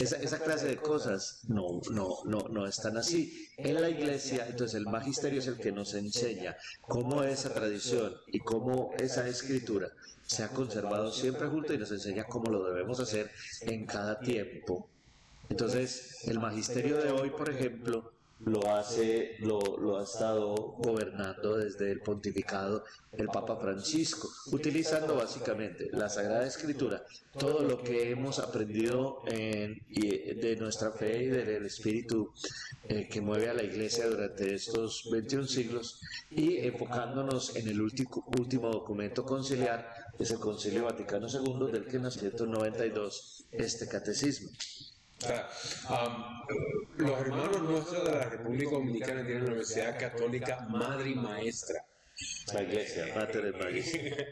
Esa, esa, clase de cosas no, no, no, no están así. En la iglesia, entonces el magisterio es el que nos enseña cómo esa tradición y cómo esa escritura se ha conservado siempre junto y nos enseña cómo lo debemos hacer en cada tiempo. Entonces, el magisterio de hoy, por ejemplo, lo hace, lo, lo, ha estado gobernando desde el pontificado el Papa Francisco, utilizando básicamente la Sagrada Escritura, todo lo que hemos aprendido en, de nuestra fe y del espíritu eh, que mueve a la Iglesia durante estos 21 siglos y enfocándonos en el último, último documento conciliar, es el Concilio Vaticano II, del que en 1992 este catecismo. Um, los hermanos nuestros de la República Dominicana tienen una universidad católica madre y maestra. La iglesia, Mater de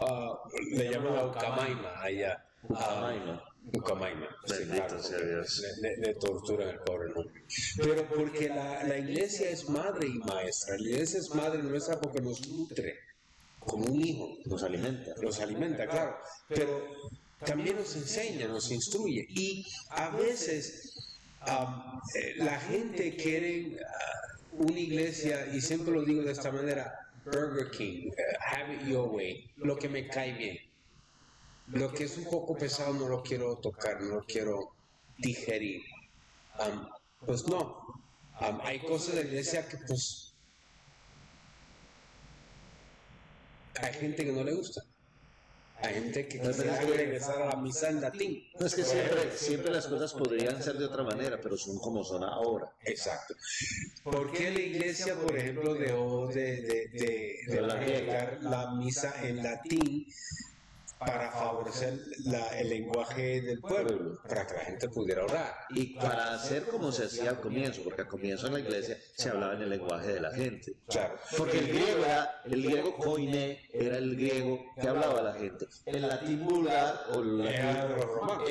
uh, le llaman la Ucamaima allá. Ucamaima. Ucamaima. Bendito sea Dios. Le, torturan el pobre nombre. Pero porque la, la iglesia es madre y maestra. La iglesia es madre nuestra porque nos nutre como un hijo. Nos alimenta. Nos alimenta, claro. Pero también nos enseña, nos instruye. Y a veces eh, la gente quiere ah, una iglesia, y siempre lo digo de esta manera, Burger King, eh, have it your way, lo que me cae bien. Lo que es un poco pesado no lo quiero tocar, no lo quiero digerir. pues no, hay cosas de la iglesia que pues hay gente que no le gusta. Hay gente que quisiera regresar a la misa en latín. No es que siempre, siempre las cosas podrían ser de otra manera, pero son como son ahora. Exacto. ¿Por qué la iglesia, por ejemplo, dejó de, de, de, de la misa en latín para favorecer el lenguaje del pueblo, para que la gente pudiera orar. Y para hacer como se hacía al comienzo, porque al comienzo en la iglesia se hablaba en el lenguaje de la gente. Claro. Porque el griego era, el griego koine era el griego que hablaba la gente. El latín vulgar o el latín,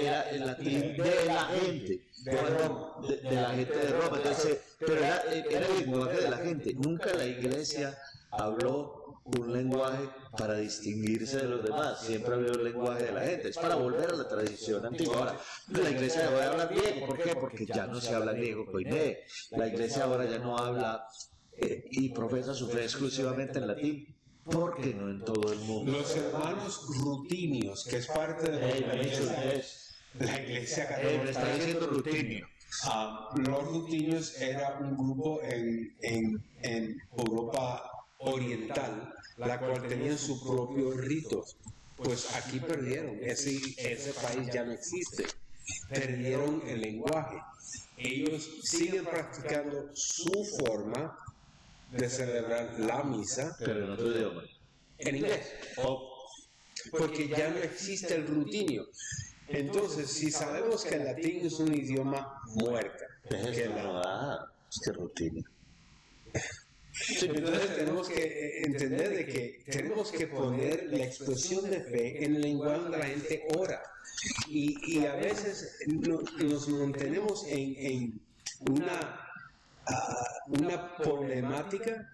era el latín de la gente. De, la gente de Roma, entonces, pero era, era el lenguaje de la gente. Nunca la iglesia habló un lenguaje para distinguirse de los demás. Siempre ha habido el lenguaje de la gente. Es para volver a la tradición antigua. Ahora, la iglesia ahora habla griego. ¿Por qué? Porque ya no se habla griego coiné. La iglesia ahora ya no habla eh, y profesa su fe exclusivamente en latín. Porque no en todo el mundo. Los hermanos rutinios, que es parte de la iglesia, la iglesia católica. está diciendo rutinio. Ah, los rutinos era un grupo en, en, en Europa Oriental, la cual tenía su propio rito. Pues aquí perdieron, ese, ese país ya no existe. Perdieron el lenguaje. Ellos siguen practicando su forma de celebrar la misa. Pero en otro idioma. En inglés. Porque ya no existe el rutinio. Entonces, si sabemos que el latín es un idioma muerto, que la... ah, es que rutina. Entonces tenemos que entender de que tenemos que poner la expresión de fe en el lenguaje donde la gente ora. Y, y a veces nos mantenemos en, en una, uh, una problemática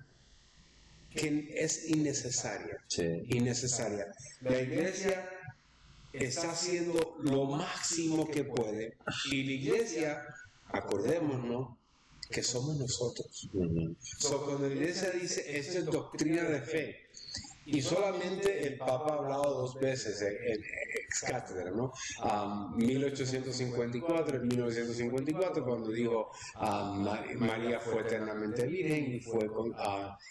que es innecesaria. Sí. Innecesaria. La iglesia está haciendo lo máximo que puede. Y la iglesia, acordémonos, que somos nosotros. cuando la iglesia dice, esto es doctrina de fe, y solamente el Papa ha hablado dos veces en, ex cátedra, ¿no? 1854 y 1954, cuando dijo María fue eternamente virgen y fue con,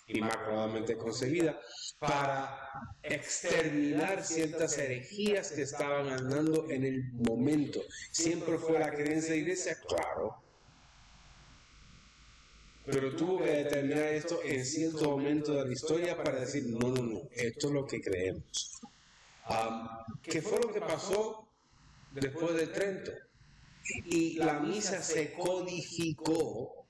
inmaculadamente concebida, para exterminar ciertas herejías que estaban andando en el momento. Siempre fue la creencia de iglesia, claro, pero tuvo que determinar esto en cierto momento de la historia para decir, no, no, no, esto es lo que creemos. ¿Qué fue lo que pasó después de Trento? Y la misa se codificó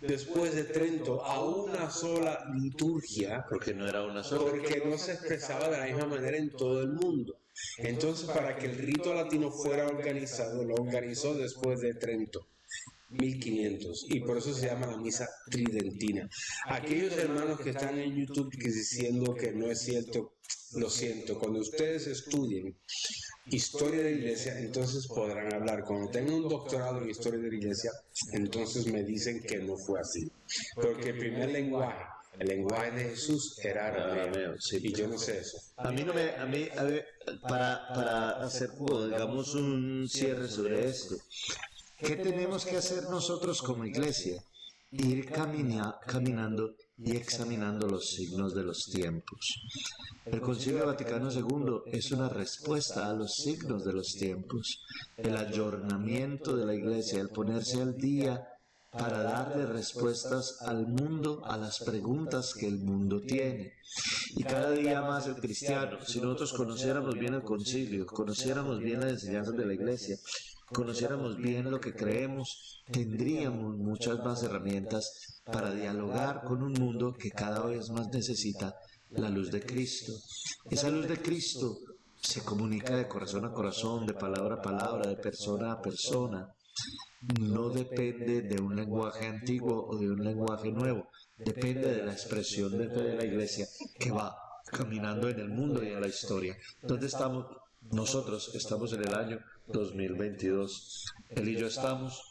después de Trento a una sola liturgia. Porque no era una sola. Porque no se expresaba de la misma manera en todo el mundo. Entonces, para que el rito latino fuera organizado, lo organizó después de Trento. 1500 y por eso se llama la misa tridentina. Aquellos hermanos que están en YouTube diciendo que no es cierto, lo siento, cuando ustedes estudien historia de la iglesia, entonces podrán hablar. Cuando tengan un doctorado en historia de la iglesia, entonces me dicen que no fue así. Porque el primer lenguaje, el lenguaje de Jesús era arameo, y yo no sé eso. A mí no me, a mí, a ver, para, para hacer, digamos, un cierre sobre esto, ¿Qué tenemos que hacer nosotros como iglesia? Ir caminando y examinando los signos de los tiempos. El Concilio Vaticano II es una respuesta a los signos de los tiempos, el ayornamiento de la iglesia, el ponerse al día para darle respuestas al mundo a las preguntas que el mundo tiene. Y cada día más el cristiano, si nosotros conociéramos bien el concilio, conociéramos bien las enseñanzas de la iglesia, conociéramos bien lo que creemos, tendríamos muchas más herramientas para dialogar con un mundo que cada vez más necesita la luz de Cristo. Esa luz de Cristo se comunica de corazón a corazón, de palabra a palabra, de persona a persona. No depende de un lenguaje antiguo o de un lenguaje nuevo, depende de la expresión de de la iglesia que va caminando en el mundo y en la historia. ¿Dónde estamos? Nosotros estamos en el año 2022. Él y yo estamos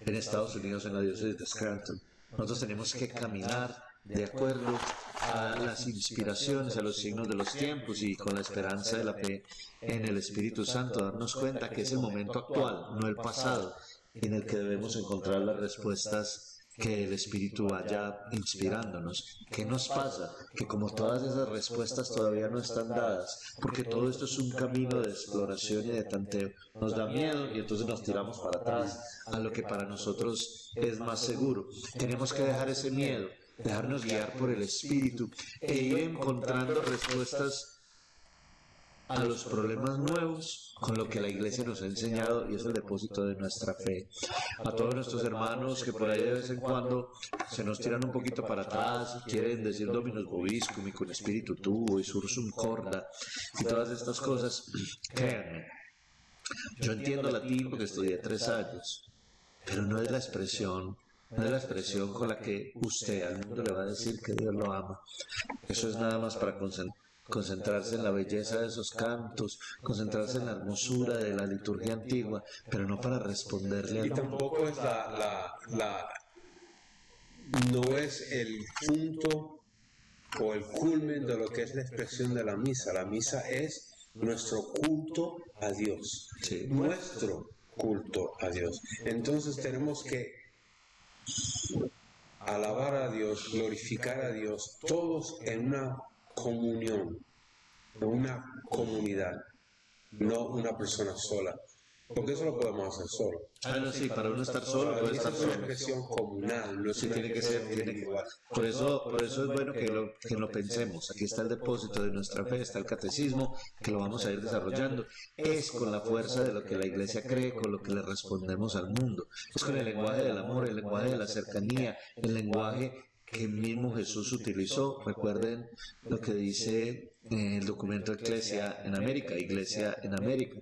en Estados Unidos, en la diócesis de Scranton. Nosotros tenemos que caminar de acuerdo a las inspiraciones, a los signos de los tiempos y con la esperanza de la fe en el Espíritu Santo, darnos cuenta que es el momento actual, no el pasado, en el que debemos encontrar las respuestas que el Espíritu vaya inspirándonos. ¿Qué nos pasa? Que como todas esas respuestas todavía no están dadas, porque todo esto es un camino de exploración y de tanteo, nos da miedo y entonces nos tiramos para atrás a lo que para nosotros es más seguro. Tenemos que dejar ese miedo, dejarnos guiar por el Espíritu e ir encontrando respuestas a los problemas nuevos con lo que la iglesia nos ha enseñado y es el depósito de nuestra fe. A todos nuestros hermanos que por ahí de vez en cuando se nos tiran un poquito para atrás y quieren decir Dominus Bobiscum y con espíritu tuvo y sursum corda y todas estas cosas, créanme, yo entiendo latín porque estudié tres años, pero no es la expresión no es la expresión con la que usted al mundo le va a decir que Dios lo ama. Eso es nada más para concentrar concentrarse en la belleza de esos cantos, concentrarse en la hermosura de la liturgia antigua, pero no para responderle a Y tampoco es la, la, no es el punto o el culmen de lo que es la expresión de la misa. La misa es nuestro culto a Dios. Nuestro culto a Dios. Entonces tenemos que alabar a Dios, glorificar a Dios, todos en una comunión, una comunidad, no una persona sola. Porque eso lo podemos hacer solo. Ah, no, sí, para uno estar solo puede estar Es una solo. expresión comunal, no es Sí, una tiene que ser, individual. Por eso, por eso es bueno que lo, que lo pensemos. Aquí está el depósito de nuestra fe, está el catecismo, que lo vamos a ir desarrollando. Es con la fuerza de lo que la iglesia cree, con lo que le respondemos al mundo. Es con el lenguaje del amor, el lenguaje de la cercanía, el lenguaje que mismo Jesús utilizó. Recuerden lo que dice eh, el documento Iglesia en América, Iglesia en América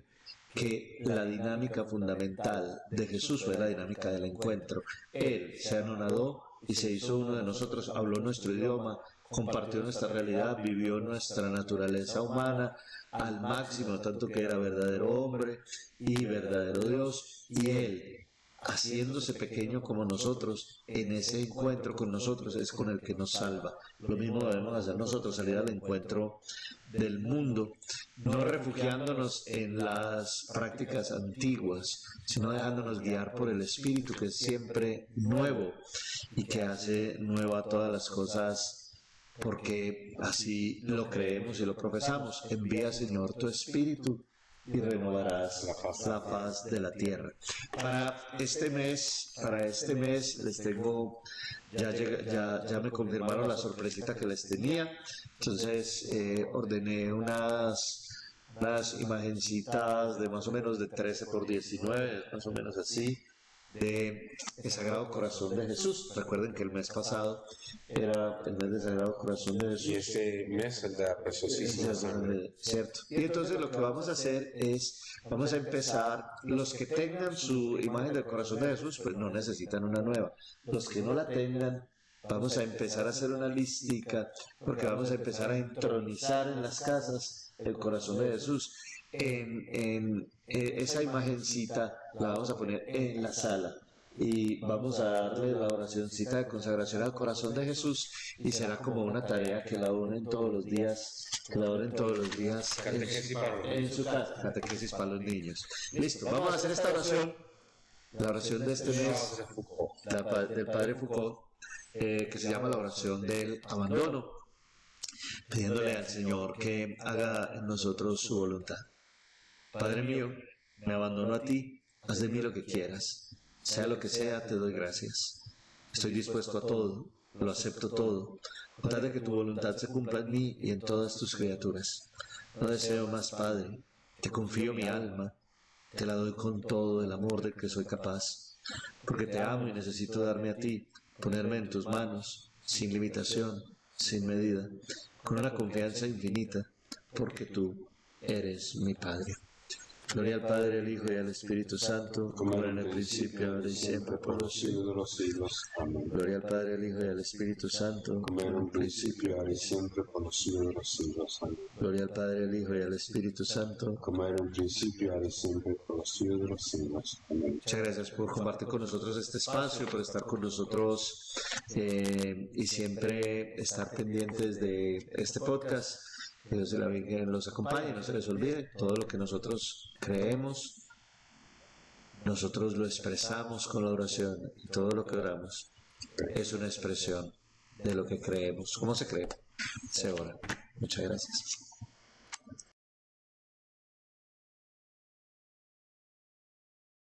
que la dinámica fundamental de Jesús fue la dinámica del encuentro. Él se anonadó y se hizo uno de nosotros, habló nuestro idioma, compartió nuestra realidad, vivió nuestra naturaleza humana al máximo, tanto que era verdadero hombre y verdadero Dios, y Él, haciéndose pequeño como nosotros, en ese encuentro con nosotros es con el que nos salva. Lo mismo debemos hacer nosotros, salir al encuentro del mundo, no refugiándonos en las prácticas antiguas, sino dejándonos guiar por el Espíritu que es siempre nuevo y que hace nueva todas las cosas porque así lo creemos y lo profesamos. Envía, Señor, tu Espíritu y renovarás la faz de la tierra. Para este mes, para este mes les tengo, ya, llega- ya, ya me confirmaron la sorpresita que les tenía, entonces eh, ordené unas, unas imagencitas de más o menos de 13 por 19, más o menos así, de el Sagrado Corazón de Jesús. Recuerden que el mes pasado era el mes del Sagrado Corazón de Jesús. Y este mes el de la preciosísima sangre. Cierto. Y entonces lo que vamos a hacer es, vamos a empezar, los que tengan su imagen del corazón de Jesús, pues no necesitan una nueva. Los que no la tengan, vamos a empezar a hacer una listica, porque vamos a empezar a entronizar en las casas el corazón de Jesús. En, en, eh, esa imagencita la vamos a poner en la sala y vamos a darle la oracióncita de consagración al corazón de Jesús y será como una tarea que la unen todos los días, que la unen todos los días en, en su casa, catequesis para los niños. Listo, vamos a hacer esta oración, la oración de este mes la del Padre Foucault, eh, que se llama la oración del abandono, pidiéndole al Señor que haga en nosotros su voluntad. Padre mío, me abandono a ti, haz de mí lo que quieras. Sea lo que sea, te doy gracias. Estoy dispuesto a todo, lo acepto todo, con de que tu voluntad se cumpla en mí y en todas tus criaturas. No deseo más, Padre, te confío mi alma, te la doy con todo el amor del que soy capaz, porque te amo y necesito darme a ti, ponerme en tus manos, sin limitación, sin medida, con una confianza infinita, porque tú eres mi Padre. Gloria al Padre, al Hijo y al Espíritu Santo, como era en el principio, ahora y siempre, por los siglos. de los siglos. Amén. Gloria al Padre, al Hijo y al Espíritu Santo, Como era en un principio, ahora y siempre, por los siglos de los siglos. Amén. Gloria al Padre, al Hijo y al Espíritu Santo. Como era en un principio, ahora y siempre, por los siglos de los siglos. Amén. Muchas gracias por compartir con nosotros este espacio, por estar con nosotros eh, y siempre estar pendientes de este podcast. Que Dios y la Virgen los acompañe, no se les olvide todo lo que nosotros creemos. Nosotros lo expresamos con la oración y todo lo que oramos es una expresión de lo que creemos. ¿Cómo se cree? Se ora. Muchas gracias.